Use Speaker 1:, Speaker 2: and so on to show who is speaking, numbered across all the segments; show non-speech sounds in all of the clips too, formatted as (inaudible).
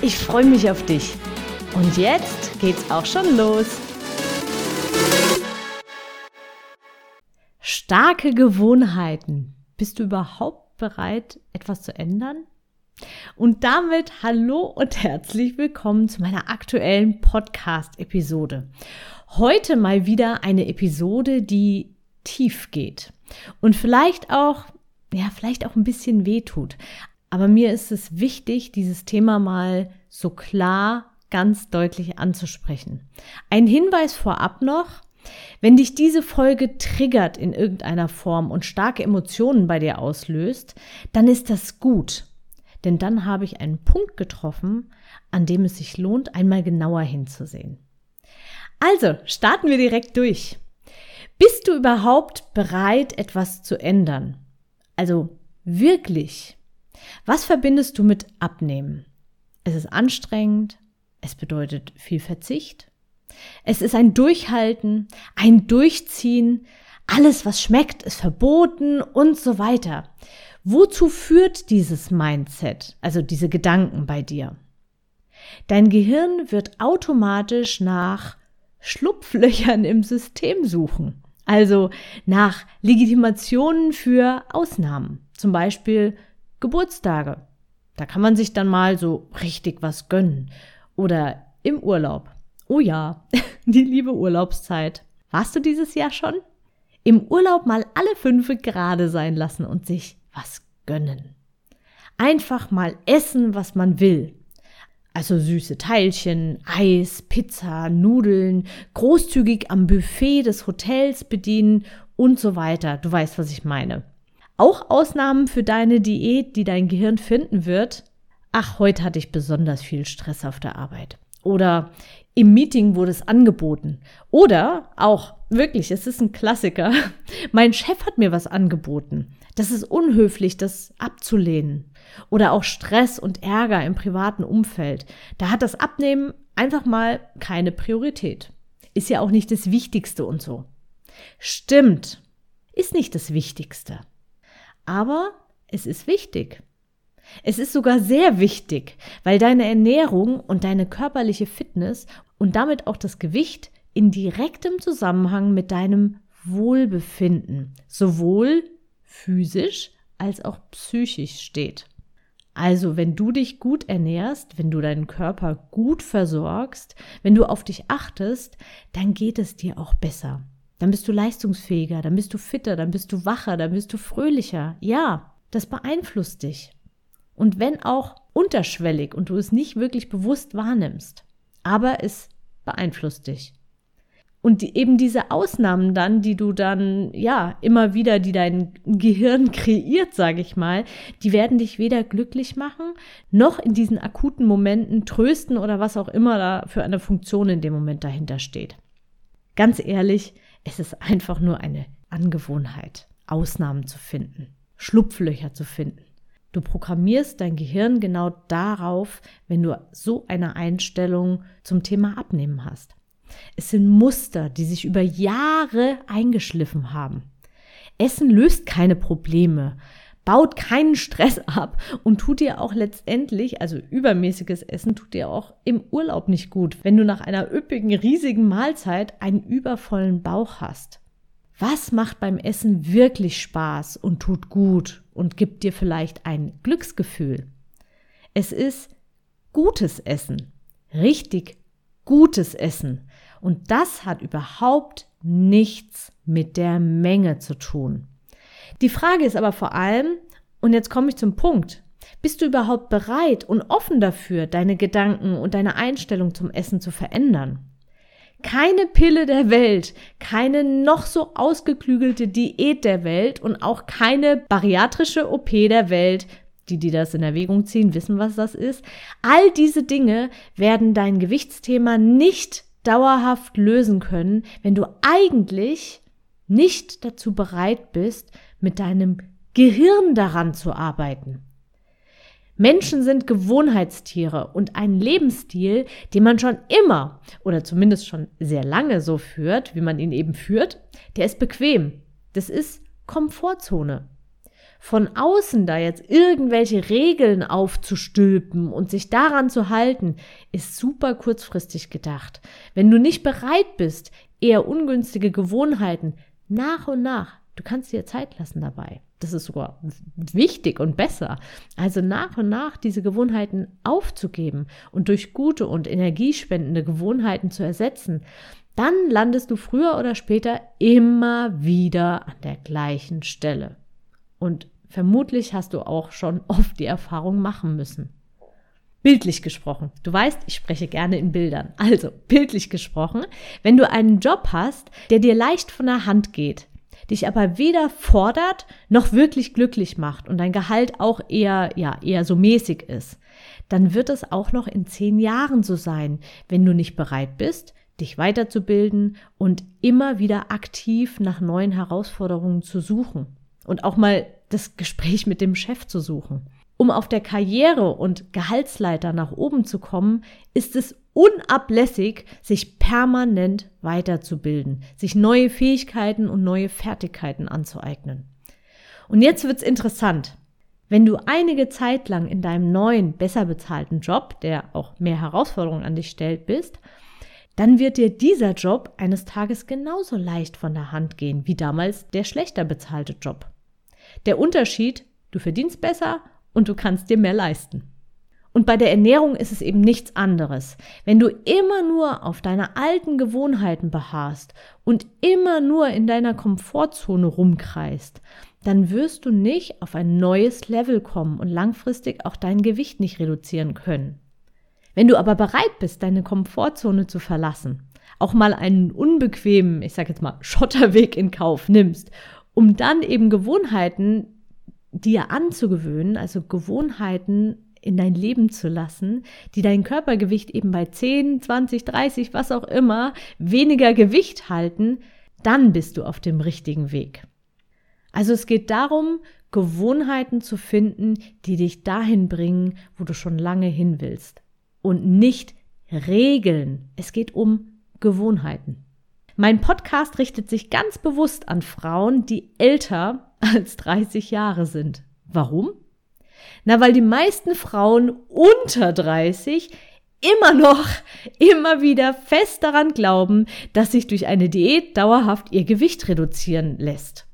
Speaker 1: Ich freue mich auf dich. Und jetzt geht's auch schon los. Starke Gewohnheiten. Bist du überhaupt bereit, etwas zu ändern? Und damit hallo und herzlich willkommen zu meiner aktuellen Podcast-Episode. Heute mal wieder eine Episode, die tief geht und vielleicht auch, ja, vielleicht auch ein bisschen wehtut. Aber mir ist es wichtig, dieses Thema mal so klar, ganz deutlich anzusprechen. Ein Hinweis vorab noch. Wenn dich diese Folge triggert in irgendeiner Form und starke Emotionen bei dir auslöst, dann ist das gut. Denn dann habe ich einen Punkt getroffen, an dem es sich lohnt, einmal genauer hinzusehen. Also, starten wir direkt durch. Bist du überhaupt bereit, etwas zu ändern? Also wirklich was verbindest du mit Abnehmen? Es ist anstrengend, es bedeutet viel Verzicht, es ist ein Durchhalten, ein Durchziehen, alles, was schmeckt, ist verboten und so weiter. Wozu führt dieses Mindset, also diese Gedanken bei dir? Dein Gehirn wird automatisch nach Schlupflöchern im System suchen, also nach Legitimationen für Ausnahmen, zum Beispiel Geburtstage. Da kann man sich dann mal so richtig was gönnen. Oder im Urlaub. Oh ja, (laughs) die liebe Urlaubszeit. Warst du dieses Jahr schon? Im Urlaub mal alle fünfe gerade sein lassen und sich was gönnen. Einfach mal essen, was man will. Also süße Teilchen, Eis, Pizza, Nudeln, großzügig am Buffet des Hotels bedienen und so weiter. Du weißt, was ich meine. Auch Ausnahmen für deine Diät, die dein Gehirn finden wird. Ach, heute hatte ich besonders viel Stress auf der Arbeit. Oder im Meeting wurde es angeboten. Oder auch, wirklich, es ist ein Klassiker. (laughs) Mein Chef hat mir was angeboten. Das ist unhöflich, das abzulehnen. Oder auch Stress und Ärger im privaten Umfeld. Da hat das Abnehmen einfach mal keine Priorität. Ist ja auch nicht das Wichtigste und so. Stimmt, ist nicht das Wichtigste. Aber es ist wichtig. Es ist sogar sehr wichtig, weil deine Ernährung und deine körperliche Fitness und damit auch das Gewicht in direktem Zusammenhang mit deinem Wohlbefinden, sowohl physisch als auch psychisch steht. Also, wenn du dich gut ernährst, wenn du deinen Körper gut versorgst, wenn du auf dich achtest, dann geht es dir auch besser. Dann bist du leistungsfähiger, dann bist du fitter, dann bist du wacher, dann bist du fröhlicher. Ja, das beeinflusst dich. Und wenn auch unterschwellig und du es nicht wirklich bewusst wahrnimmst, aber es beeinflusst dich. Und die, eben diese Ausnahmen dann, die du dann, ja, immer wieder, die dein Gehirn (laughs) kreiert, sage ich mal, die werden dich weder glücklich machen, noch in diesen akuten Momenten trösten oder was auch immer da für eine Funktion in dem Moment dahinter steht. Ganz ehrlich, es ist einfach nur eine Angewohnheit, Ausnahmen zu finden, Schlupflöcher zu finden. Du programmierst dein Gehirn genau darauf, wenn du so eine Einstellung zum Thema Abnehmen hast. Es sind Muster, die sich über Jahre eingeschliffen haben. Essen löst keine Probleme, baut keinen Stress (laughs) ab und tut dir auch letztendlich, also übermäßiges Essen tut dir auch im Urlaub nicht gut, wenn du nach einer üppigen, riesigen Mahlzeit einen übervollen Bauch hast. Was macht beim Essen wirklich Spaß und tut gut und gibt dir vielleicht ein Glücksgefühl? Es ist gutes Essen, richtig gutes Essen. Und das hat überhaupt nichts mit der Menge zu tun. Die Frage ist aber vor allem, und jetzt komme ich zum Punkt, bist du überhaupt bereit und offen dafür, deine Gedanken und deine Einstellung zum Essen zu verändern? Keine Pille der Welt, keine noch so ausgeklügelte Diät der Welt und auch keine bariatrische OP der Welt Die, die das in Erwägung ziehen, wissen, was das ist. All diese Dinge werden dein Gewichtsthema nicht dauerhaft lösen können, wenn du eigentlich nicht dazu bereit bist, mit deinem Gehirn daran zu arbeiten. Menschen sind Gewohnheitstiere und ein Lebensstil, den man schon immer oder zumindest schon sehr lange so führt, wie man ihn eben führt, der ist bequem. Das ist Komfortzone. Von außen da jetzt irgendwelche Regeln aufzustülpen und sich daran zu halten, ist super kurzfristig gedacht. Wenn du nicht bereit bist, eher ungünstige Gewohnheiten nach und nach, du kannst dir Zeit lassen dabei das ist sogar wichtig und besser. Also nach und nach diese Gewohnheiten aufzugeben und durch gute und energiespendende Gewohnheiten zu ersetzen, dann landest du früher oder später immer wieder an der gleichen Stelle. Und vermutlich hast du auch schon oft die Erfahrung machen müssen. Bildlich gesprochen. Du weißt, ich spreche gerne in Bildern. Also, bildlich gesprochen, wenn du einen Job hast, der dir leicht von der Hand geht, dich aber weder fordert noch wirklich glücklich macht und dein Gehalt auch eher, ja, eher so mäßig ist, dann wird es auch noch in zehn Jahren so sein, wenn du nicht bereit bist, dich weiterzubilden und immer wieder aktiv nach neuen Herausforderungen zu suchen und auch mal das Gespräch mit dem Chef zu suchen. Um auf der Karriere und Gehaltsleiter nach oben zu kommen, ist es unablässig, sich permanent weiterzubilden, sich neue Fähigkeiten und neue Fertigkeiten anzueignen. Und jetzt wird's interessant. Wenn du einige Zeit lang in deinem neuen, besser bezahlten Job, der auch mehr Herausforderungen an dich stellt, bist, dann wird dir dieser Job eines Tages genauso leicht von der Hand gehen wie damals der schlechter bezahlte Job. Der Unterschied, du verdienst besser und du kannst dir mehr leisten. Und bei der Ernährung ist es eben nichts anderes. Wenn du immer nur auf deine alten Gewohnheiten beharrst und immer nur in deiner Komfortzone rumkreist, dann wirst du nicht auf ein neues Level kommen und langfristig auch dein Gewicht nicht reduzieren können. Wenn du aber bereit bist, deine Komfortzone zu verlassen, auch mal einen unbequemen, ich sage jetzt mal, Schotterweg in Kauf nimmst, um dann eben Gewohnheiten dir anzugewöhnen, also Gewohnheiten in dein Leben zu lassen, die dein Körpergewicht eben bei 10, 20, 30, was auch immer, weniger Gewicht halten, dann bist du auf dem richtigen Weg. Also es geht darum, Gewohnheiten zu finden, die dich dahin bringen, wo du schon lange hin willst. Und nicht Regeln. Es geht um Gewohnheiten. Mein Podcast richtet sich ganz bewusst an Frauen, die älter als 30 Jahre sind. Warum? Na, weil die meisten Frauen unter 30 immer noch, immer wieder fest daran glauben, dass sich durch eine Diät dauerhaft ihr Gewicht reduzieren lässt.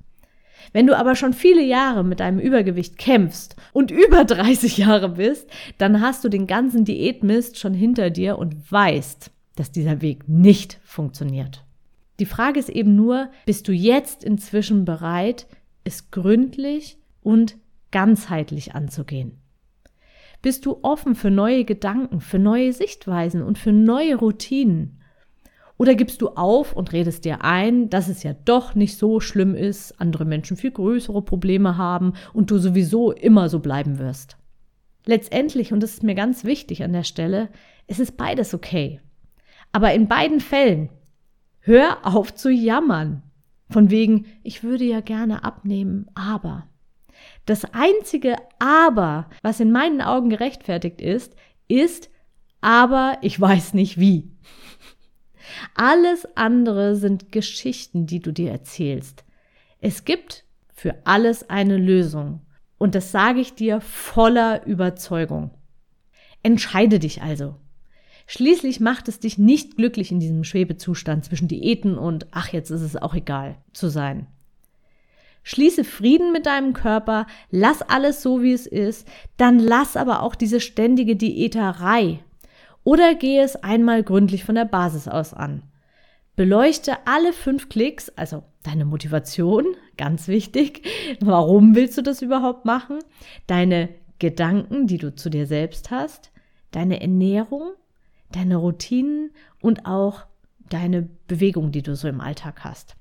Speaker 1: Wenn du aber schon viele Jahre mit deinem Übergewicht kämpfst und über 30 Jahre bist, dann hast du den ganzen Diätmist schon hinter dir und weißt, dass dieser Weg nicht funktioniert. Die Frage ist eben nur, bist du jetzt inzwischen bereit, es gründlich und ganzheitlich anzugehen? Bist du offen für neue Gedanken, für neue Sichtweisen und für neue Routinen? Oder gibst du auf und redest dir ein, dass es ja doch nicht so schlimm ist, andere Menschen viel größere Probleme haben und du sowieso immer so bleiben wirst? Letztendlich, und das ist mir ganz wichtig an der Stelle, es ist beides okay. Aber in beiden Fällen, hör auf zu jammern. Von wegen, ich würde ja gerne abnehmen, aber. Das einzige Aber, was in meinen Augen gerechtfertigt ist, ist, aber ich weiß nicht wie. Alles andere sind Geschichten, die du dir erzählst. Es gibt für alles eine Lösung. Und das sage ich dir voller Überzeugung. Entscheide dich also. Schließlich macht es dich nicht glücklich in diesem Schwebezustand zwischen Diäten und ach, jetzt ist es auch egal zu sein. Schließe Frieden mit deinem Körper, lass alles so, wie es ist, dann lass aber auch diese ständige Diäterei. Oder gehe es einmal gründlich von der Basis aus an. Beleuchte alle fünf Klicks, also deine Motivation, ganz wichtig. Warum willst du das überhaupt machen? Deine Gedanken, die du zu dir selbst hast, deine Ernährung, deine Routinen und auch deine Bewegung, die du so im Alltag hast.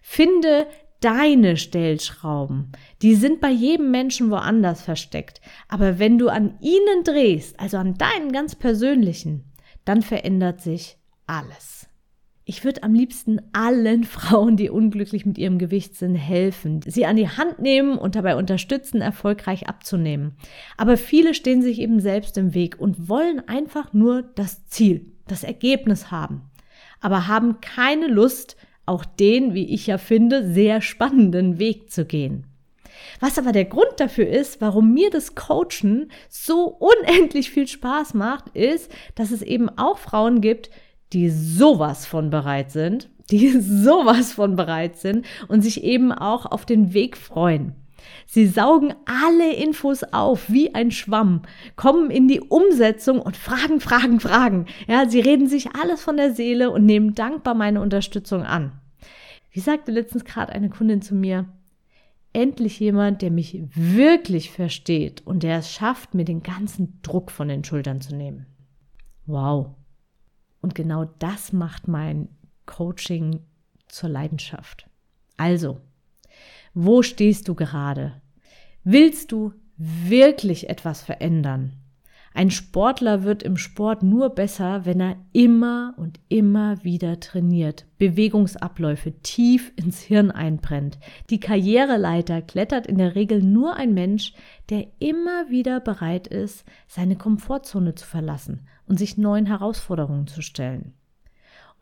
Speaker 1: Finde deine Stellschrauben. Die sind bei jedem Menschen woanders versteckt. Aber wenn du an ihnen drehst, also an deinen ganz persönlichen, dann verändert sich alles. Ich würde am liebsten allen (laughs) Frauen, die unglücklich mit ihrem Gewicht sind, helfen, sie an die Hand nehmen und dabei unterstützen, erfolgreich abzunehmen. Aber viele stehen sich eben selbst im Weg und wollen einfach nur das Ziel, das Ergebnis haben, aber haben keine Lust, auch den, wie ich ja finde, sehr spannenden Weg zu gehen. Was aber der Grund dafür ist, warum mir das Coachen so unendlich viel Spaß macht, ist, dass es eben auch Frauen gibt, die sowas von bereit sind, die (laughs) sowas von bereit sind und sich eben auch auf den Weg freuen. Sie saugen alle Infos auf wie ein Schwamm, kommen in die Umsetzung und fragen, fragen, fragen. Ja, sie reden sich alles von der Seele und nehmen dankbar meine Unterstützung an. Wie sagte letztens gerade eine Kundin zu mir, endlich jemand, der mich wirklich versteht und der es schafft, mir den ganzen Druck von den Schultern zu nehmen. Wow. Und genau das macht mein Coaching zur Leidenschaft. Also, wo stehst du gerade? Willst du wirklich etwas verändern? Ein Sportler wird im Sport nur besser, wenn er immer und immer wieder trainiert, Bewegungsabläufe tief ins Hirn einbrennt. Die Karriereleiter klettert in der Regel nur ein Mensch, der immer wieder bereit ist, seine Komfortzone zu verlassen und sich neuen Herausforderungen zu stellen.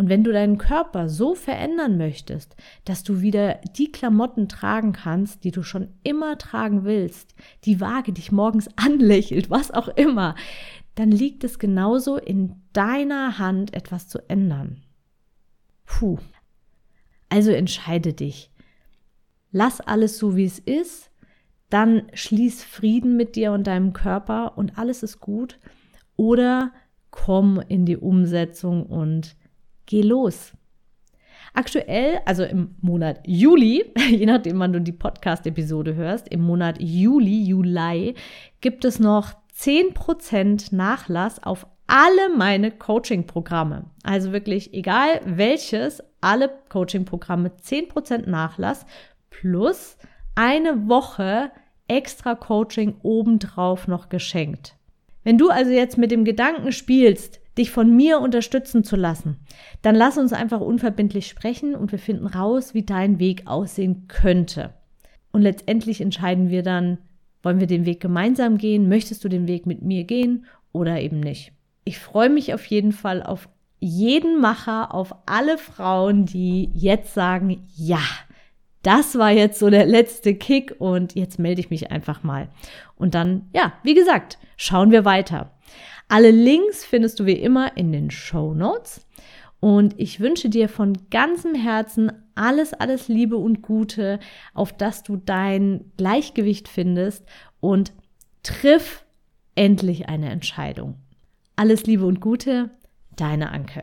Speaker 1: Und wenn du deinen Körper so verändern möchtest, dass du wieder die Klamotten tragen kannst, die du schon immer tragen willst, die Waage dich morgens (laughs) anlächelt, was auch immer, dann liegt es genauso in deiner Hand, etwas zu ändern. Puh. Also entscheide dich. Lass alles so, wie es ist, dann schließ Frieden mit dir und deinem Körper und alles ist gut. Oder komm in die Umsetzung und geh los. Aktuell, also im Monat Juli, (laughs) je nachdem, wann du die Podcast-Episode hörst, im Monat Juli, Juli, gibt es noch 10% Nachlass auf alle meine Coaching-Programme. Also wirklich, egal welches, alle Coaching-Programme 10% Nachlass plus eine Woche extra Coaching obendrauf noch geschenkt. Wenn du also jetzt mit dem Gedanken spielst, dich von mir unterstützen zu lassen, dann lass uns einfach unverbindlich sprechen und wir finden raus, wie dein Weg aussehen könnte. Und letztendlich entscheiden wir dann, wollen wir den Weg gemeinsam gehen, möchtest du den Weg mit mir gehen oder eben nicht. Ich freue mich auf jeden Fall auf jeden Macher, auf alle Frauen, die jetzt sagen, ja, das war jetzt so der letzte Kick und jetzt melde ich mich einfach mal. Und dann, ja, wie gesagt, schauen wir weiter. Alle Links findest du wie immer in den Show Notes. Und ich wünsche dir von ganzem Herzen alles, alles Liebe und Gute, auf dass du dein Gleichgewicht findest und triff endlich eine Entscheidung. Alles Liebe und Gute, deine Anke.